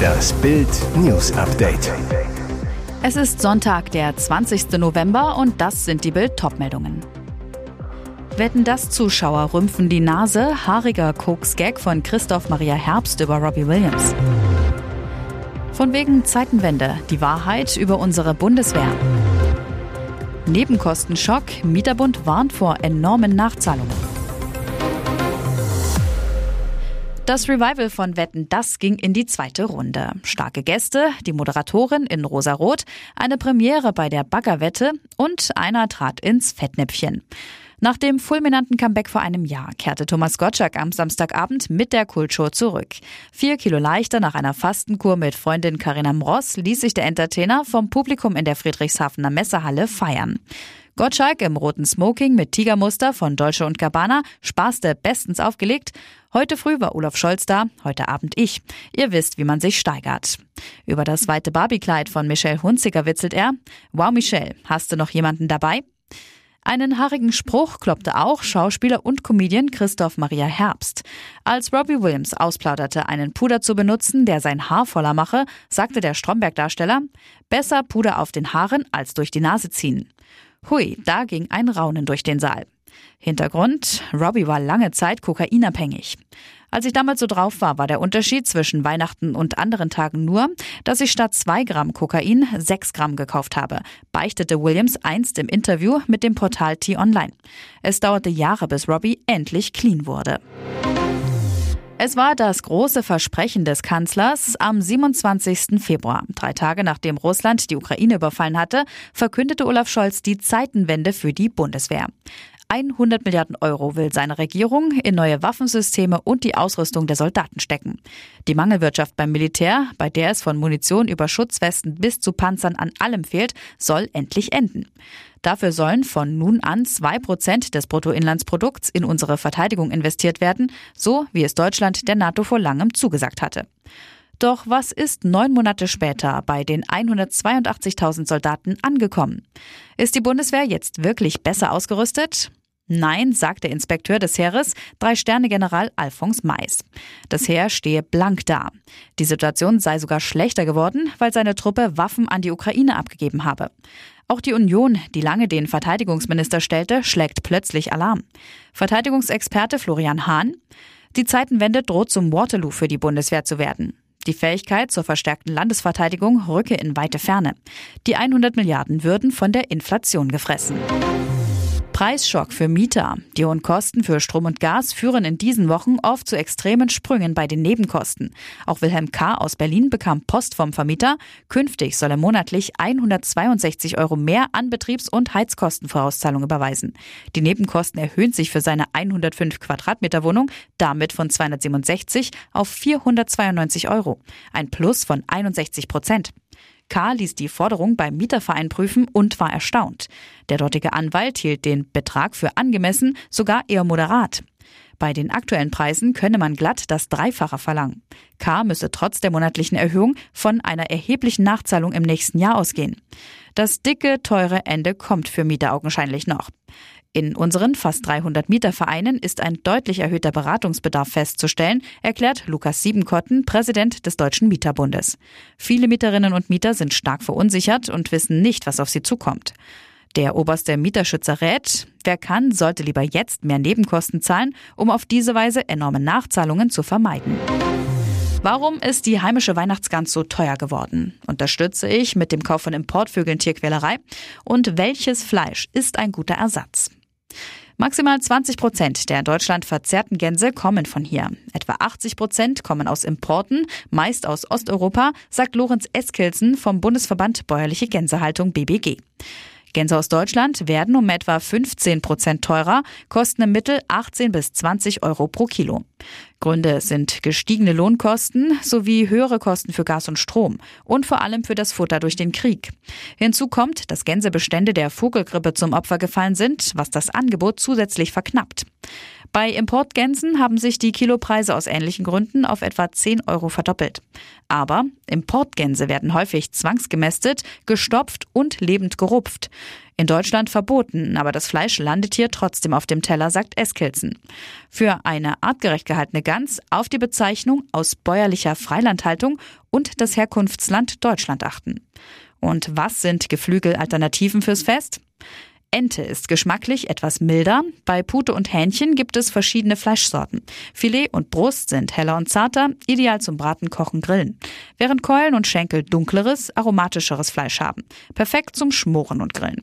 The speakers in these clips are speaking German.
Das Bild News Update. Es ist Sonntag, der 20. November und das sind die Bild Topmeldungen. Wetten das Zuschauer rümpfen die Nase, haariger Koks-Gag von Christoph Maria Herbst über Robbie Williams. Von wegen Zeitenwende, die Wahrheit über unsere Bundeswehr. Nebenkostenschock, Mieterbund warnt vor enormen Nachzahlungen. Das Revival von Wetten, das ging in die zweite Runde. Starke Gäste, die Moderatorin in Rosarot, eine Premiere bei der Baggerwette und einer trat ins Fettnäpfchen. Nach dem fulminanten Comeback vor einem Jahr kehrte Thomas Gottschalk am Samstagabend mit der Kultshow zurück. Vier Kilo leichter nach einer Fastenkur mit Freundin Carina Mross ließ sich der Entertainer vom Publikum in der Friedrichshafener Messehalle feiern. Gottschalk im roten Smoking mit Tigermuster von Dolce und Gabbana spaßte bestens aufgelegt. Heute früh war Olaf Scholz da, heute Abend ich. Ihr wisst, wie man sich steigert. Über das weite Barbiekleid von Michelle Hunziker witzelt er. Wow, Michelle, hast du noch jemanden dabei? Einen haarigen Spruch kloppte auch Schauspieler und Comedian Christoph Maria Herbst. Als Robbie Williams ausplauderte, einen Puder zu benutzen, der sein Haar voller mache, sagte der Stromberg-Darsteller, besser Puder auf den Haaren als durch die Nase ziehen. Hui, da ging ein Raunen durch den Saal. Hintergrund, Robbie war lange Zeit kokainabhängig. Als ich damals so drauf war, war der Unterschied zwischen Weihnachten und anderen Tagen nur, dass ich statt zwei Gramm Kokain sechs Gramm gekauft habe, beichtete Williams einst im Interview mit dem Portal T-Online. Es dauerte Jahre, bis Robbie endlich clean wurde. Es war das große Versprechen des Kanzlers am 27. Februar. Drei Tage nachdem Russland die Ukraine überfallen hatte, verkündete Olaf Scholz die Zeitenwende für die Bundeswehr. 100 Milliarden Euro will seine Regierung in neue Waffensysteme und die Ausrüstung der Soldaten stecken. Die Mangelwirtschaft beim Militär, bei der es von Munition über Schutzwesten bis zu Panzern an allem fehlt, soll endlich enden. Dafür sollen von nun an zwei Prozent des Bruttoinlandsprodukts in unsere Verteidigung investiert werden, so wie es Deutschland der NATO vor langem zugesagt hatte. Doch was ist neun Monate später bei den 182.000 Soldaten angekommen? Ist die Bundeswehr jetzt wirklich besser ausgerüstet? Nein, sagt der Inspekteur des Heeres, Drei-Sterne-General Alphons Mais. Das Heer stehe blank da. Die Situation sei sogar schlechter geworden, weil seine Truppe Waffen an die Ukraine abgegeben habe. Auch die Union, die lange den Verteidigungsminister stellte, schlägt plötzlich Alarm. Verteidigungsexperte Florian Hahn. Die Zeitenwende droht zum Waterloo für die Bundeswehr zu werden. Die Fähigkeit zur verstärkten Landesverteidigung rücke in weite Ferne. Die 100 Milliarden würden von der Inflation gefressen. Preisschock für Mieter. Die hohen Kosten für Strom und Gas führen in diesen Wochen oft zu extremen Sprüngen bei den Nebenkosten. Auch Wilhelm K. aus Berlin bekam Post vom Vermieter. Künftig soll er monatlich 162 Euro mehr an Betriebs- und Heizkostenvorauszahlung überweisen. Die Nebenkosten erhöhen sich für seine 105 Quadratmeter Wohnung damit von 267 auf 492 Euro. Ein Plus von 61 Prozent. K. ließ die Forderung beim Mieterverein prüfen und war erstaunt. Der dortige Anwalt hielt den Betrag für angemessen, sogar eher moderat. Bei den aktuellen Preisen könne man glatt das Dreifache verlangen. K. müsse trotz der monatlichen Erhöhung von einer erheblichen Nachzahlung im nächsten Jahr ausgehen. Das dicke, teure Ende kommt für Mieter augenscheinlich noch. In unseren fast 300 Mietervereinen ist ein deutlich erhöhter Beratungsbedarf festzustellen, erklärt Lukas Siebenkotten, Präsident des Deutschen Mieterbundes. Viele Mieterinnen und Mieter sind stark verunsichert und wissen nicht, was auf sie zukommt. Der oberste Mieterschützer rät, wer kann, sollte lieber jetzt mehr Nebenkosten zahlen, um auf diese Weise enorme Nachzahlungen zu vermeiden. Warum ist die heimische Weihnachtsgans so teuer geworden? Unterstütze ich mit dem Kauf von Importvögeln Tierquälerei? Und welches Fleisch ist ein guter Ersatz? Maximal 20 Prozent der in Deutschland verzehrten Gänse kommen von hier. Etwa 80 Prozent kommen aus Importen, meist aus Osteuropa, sagt Lorenz Eskilsen vom Bundesverband Bäuerliche Gänsehaltung BBG. Gänse aus Deutschland werden um etwa 15 Prozent teurer, kosten im Mittel 18 bis 20 Euro pro Kilo. Gründe sind gestiegene Lohnkosten sowie höhere Kosten für Gas und Strom und vor allem für das Futter durch den Krieg. Hinzu kommt, dass Gänsebestände der Vogelgrippe zum Opfer gefallen sind, was das Angebot zusätzlich verknappt. Bei Importgänsen haben sich die Kilopreise aus ähnlichen Gründen auf etwa 10 Euro verdoppelt. Aber Importgänse werden häufig zwangsgemästet, gestopft und lebend gerupft. In Deutschland verboten, aber das Fleisch landet hier trotzdem auf dem Teller, sagt Eskilzen. Für eine artgerecht gehaltene Gans auf die Bezeichnung aus bäuerlicher Freilandhaltung und das Herkunftsland Deutschland achten. Und was sind Geflügelalternativen fürs Fest? Ente ist geschmacklich etwas milder. Bei Pute und Hähnchen gibt es verschiedene Fleischsorten. Filet und Brust sind heller und zarter, ideal zum Braten, Kochen, Grillen. Während Keulen und Schenkel dunkleres, aromatischeres Fleisch haben. Perfekt zum Schmoren und Grillen.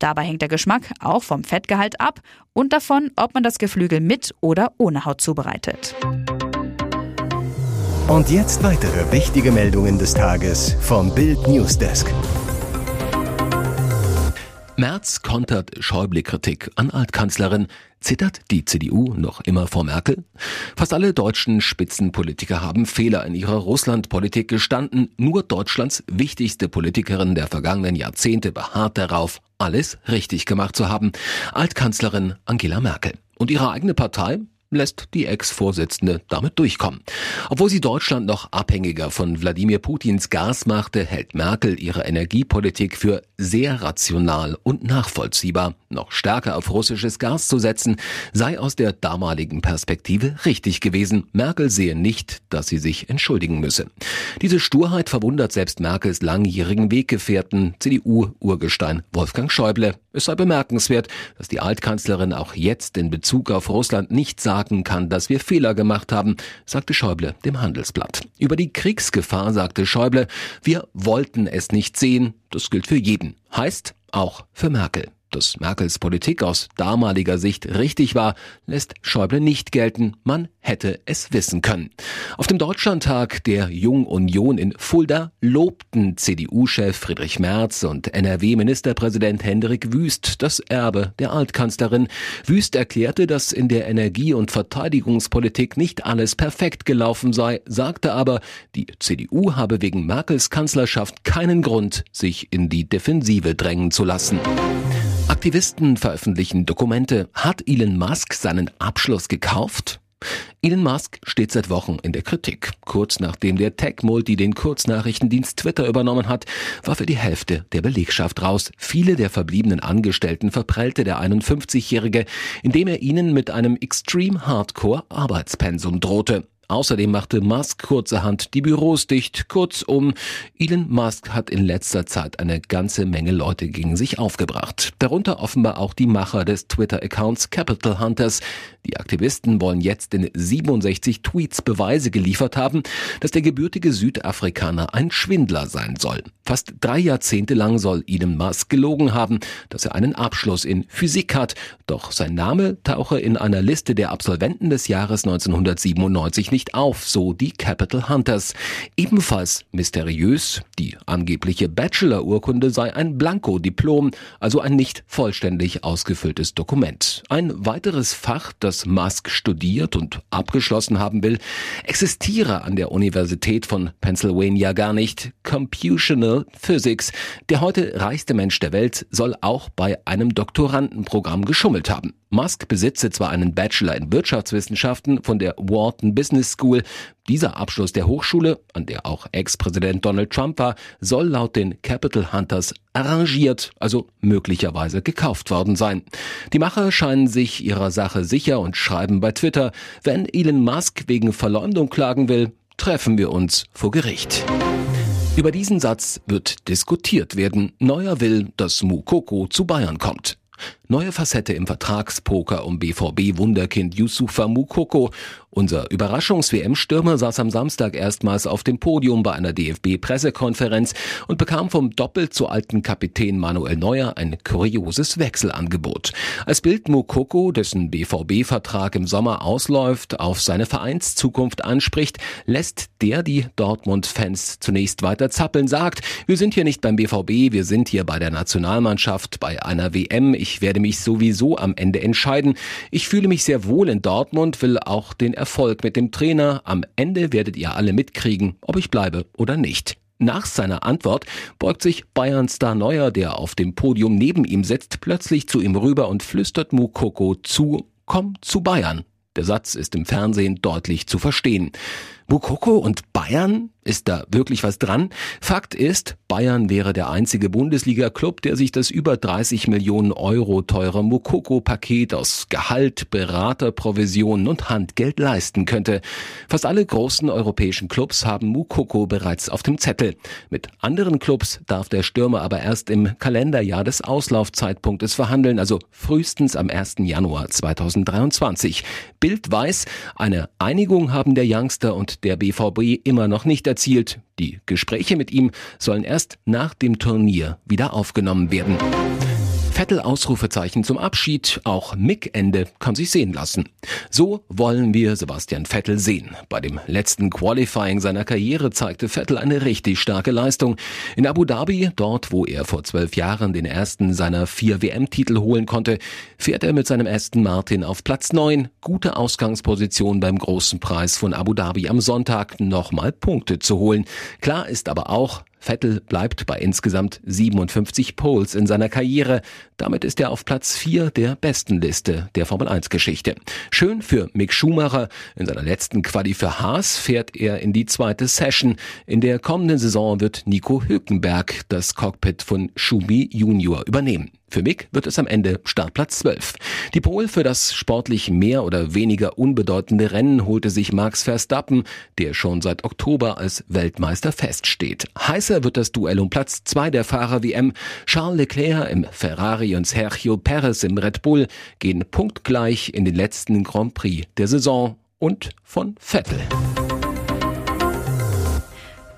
Dabei hängt der Geschmack auch vom Fettgehalt ab und davon, ob man das Geflügel mit oder ohne Haut zubereitet. Und jetzt weitere wichtige Meldungen des Tages vom Bild Newsdesk. Merz kontert Schäuble-Kritik an Altkanzlerin. Zittert die CDU noch immer vor Merkel? Fast alle deutschen Spitzenpolitiker haben Fehler in ihrer Russlandpolitik gestanden. Nur Deutschlands wichtigste Politikerin der vergangenen Jahrzehnte beharrt darauf, alles richtig gemacht zu haben. Altkanzlerin Angela Merkel. Und ihre eigene Partei lässt die Ex-Vorsitzende damit durchkommen. Obwohl sie Deutschland noch abhängiger von Wladimir Putins Gas machte, hält Merkel ihre Energiepolitik für sehr rational und nachvollziehbar. Noch stärker auf russisches Gas zu setzen, sei aus der damaligen Perspektive richtig gewesen. Merkel sehe nicht, dass sie sich entschuldigen müsse. Diese Sturheit verwundert selbst Merkels langjährigen Weggefährten, CDU-Urgestein Wolfgang Schäuble. Es sei bemerkenswert, dass die Altkanzlerin auch jetzt in Bezug auf Russland nicht sagen kann, dass wir Fehler gemacht haben, sagte Schäuble dem Handelsblatt. Über die Kriegsgefahr sagte Schäuble, wir wollten es nicht sehen, das gilt für jeden. Heißt auch für Merkel. Dass Merkels Politik aus damaliger Sicht richtig war, lässt Schäuble nicht gelten. Man hätte es wissen können. Auf dem Deutschlandtag der Jung Union in Fulda lobten CDU-Chef Friedrich Merz und NRW-Ministerpräsident Hendrik Wüst das Erbe der Altkanzlerin. Wüst erklärte, dass in der Energie- und Verteidigungspolitik nicht alles perfekt gelaufen sei, sagte aber, die CDU habe wegen Merkels Kanzlerschaft keinen Grund, sich in die Defensive drängen zu lassen. Aktivisten veröffentlichen Dokumente. Hat Elon Musk seinen Abschluss gekauft? Elon Musk steht seit Wochen in der Kritik. Kurz nachdem der Tech-Multi den Kurznachrichtendienst Twitter übernommen hat, war für die Hälfte der Belegschaft raus. Viele der verbliebenen Angestellten verprellte der 51-Jährige, indem er ihnen mit einem Extreme Hardcore Arbeitspensum drohte. Außerdem machte Musk kurzerhand die Büros dicht. Kurzum, Elon Musk hat in letzter Zeit eine ganze Menge Leute gegen sich aufgebracht. Darunter offenbar auch die Macher des Twitter-Accounts Capital Hunters. Die Aktivisten wollen jetzt in 67 Tweets Beweise geliefert haben, dass der gebürtige Südafrikaner ein Schwindler sein soll. Fast drei Jahrzehnte lang soll Elon Musk gelogen haben, dass er einen Abschluss in Physik hat. Doch sein Name tauche in einer Liste der Absolventen des Jahres 1997 nicht auf, so die Capital Hunters. Ebenfalls mysteriös, die angebliche Bachelor-Urkunde sei ein Blanko-Diplom, also ein nicht vollständig ausgefülltes Dokument. Ein weiteres Fach, das Musk studiert und abgeschlossen haben will, existiere an der Universität von Pennsylvania gar nicht. Computational Physics. Der heute reichste Mensch der Welt soll auch bei einem Doktorandenprogramm geschummelt haben. Musk besitze zwar einen Bachelor in Wirtschaftswissenschaften von der Wharton Business School. Dieser Abschluss der Hochschule, an der auch Ex-Präsident Donald Trump war, soll laut den Capital Hunters arrangiert, also möglicherweise gekauft worden sein. Die Macher scheinen sich ihrer Sache sicher und schreiben bei Twitter, wenn Elon Musk wegen Verleumdung klagen will, treffen wir uns vor Gericht. Über diesen Satz wird diskutiert werden. Neuer will, dass Mukoko zu Bayern kommt. Neue Facette im Vertragspoker um BVB-Wunderkind Yusufa Mukoko. Unser Überraschungs-WM-Stürmer saß am Samstag erstmals auf dem Podium bei einer DFB-Pressekonferenz und bekam vom doppelt so alten Kapitän Manuel Neuer ein kurioses Wechselangebot. Als Bild Mukoko, dessen BVB-Vertrag im Sommer ausläuft, auf seine Vereinszukunft anspricht, lässt der die Dortmund-Fans zunächst weiter zappeln, sagt, wir sind hier nicht beim BVB, wir sind hier bei der Nationalmannschaft, bei einer WM, ich werde mich sowieso am Ende entscheiden. Ich fühle mich sehr wohl in Dortmund, will auch den Erfolg mit dem Trainer. Am Ende werdet ihr alle mitkriegen, ob ich bleibe oder nicht. Nach seiner Antwort beugt sich Bayern-Star Neuer, der auf dem Podium neben ihm sitzt, plötzlich zu ihm rüber und flüstert Mukoko zu, komm zu Bayern. Der Satz ist im Fernsehen deutlich zu verstehen. Mukoko und Bayern? Ist da wirklich was dran? Fakt ist, Bayern wäre der einzige Bundesliga-Club, der sich das über 30 Millionen Euro teure Mukoko-Paket aus Gehalt, Berater, Provisionen und Handgeld leisten könnte. Fast alle großen europäischen Clubs haben Mukoko bereits auf dem Zettel. Mit anderen Clubs darf der Stürmer aber erst im Kalenderjahr des Auslaufzeitpunktes verhandeln, also frühestens am 1. Januar 2023. Bild weiß, eine Einigung haben der Youngster und der BVB immer noch nicht erzielt. Die Gespräche mit ihm sollen erst nach dem Turnier wieder aufgenommen werden. Vettel Ausrufezeichen zum Abschied, auch Mick-Ende kann sich sehen lassen. So wollen wir Sebastian Vettel sehen. Bei dem letzten Qualifying seiner Karriere zeigte Vettel eine richtig starke Leistung. In Abu Dhabi, dort wo er vor zwölf Jahren den ersten seiner vier WM-Titel holen konnte, fährt er mit seinem Aston Martin auf Platz neun. Gute Ausgangsposition beim großen Preis von Abu Dhabi am Sonntag nochmal Punkte zu holen. Klar ist aber auch, Vettel bleibt bei insgesamt 57 Poles in seiner Karriere. Damit ist er auf Platz 4 der besten Liste der Formel 1 Geschichte. Schön für Mick Schumacher. In seiner letzten Quali für Haas fährt er in die zweite Session. In der kommenden Saison wird Nico Hülkenberg das Cockpit von Schumi Junior übernehmen. Für Mick wird es am Ende Startplatz 12. Die Pole für das sportlich mehr oder weniger unbedeutende Rennen holte sich Max Verstappen, der schon seit Oktober als Weltmeister feststeht. Heißer wird das Duell um Platz 2 der Fahrer-WM. Charles Leclerc im Ferrari und Sergio Perez im Red Bull gehen punktgleich in den letzten Grand Prix der Saison und von Vettel.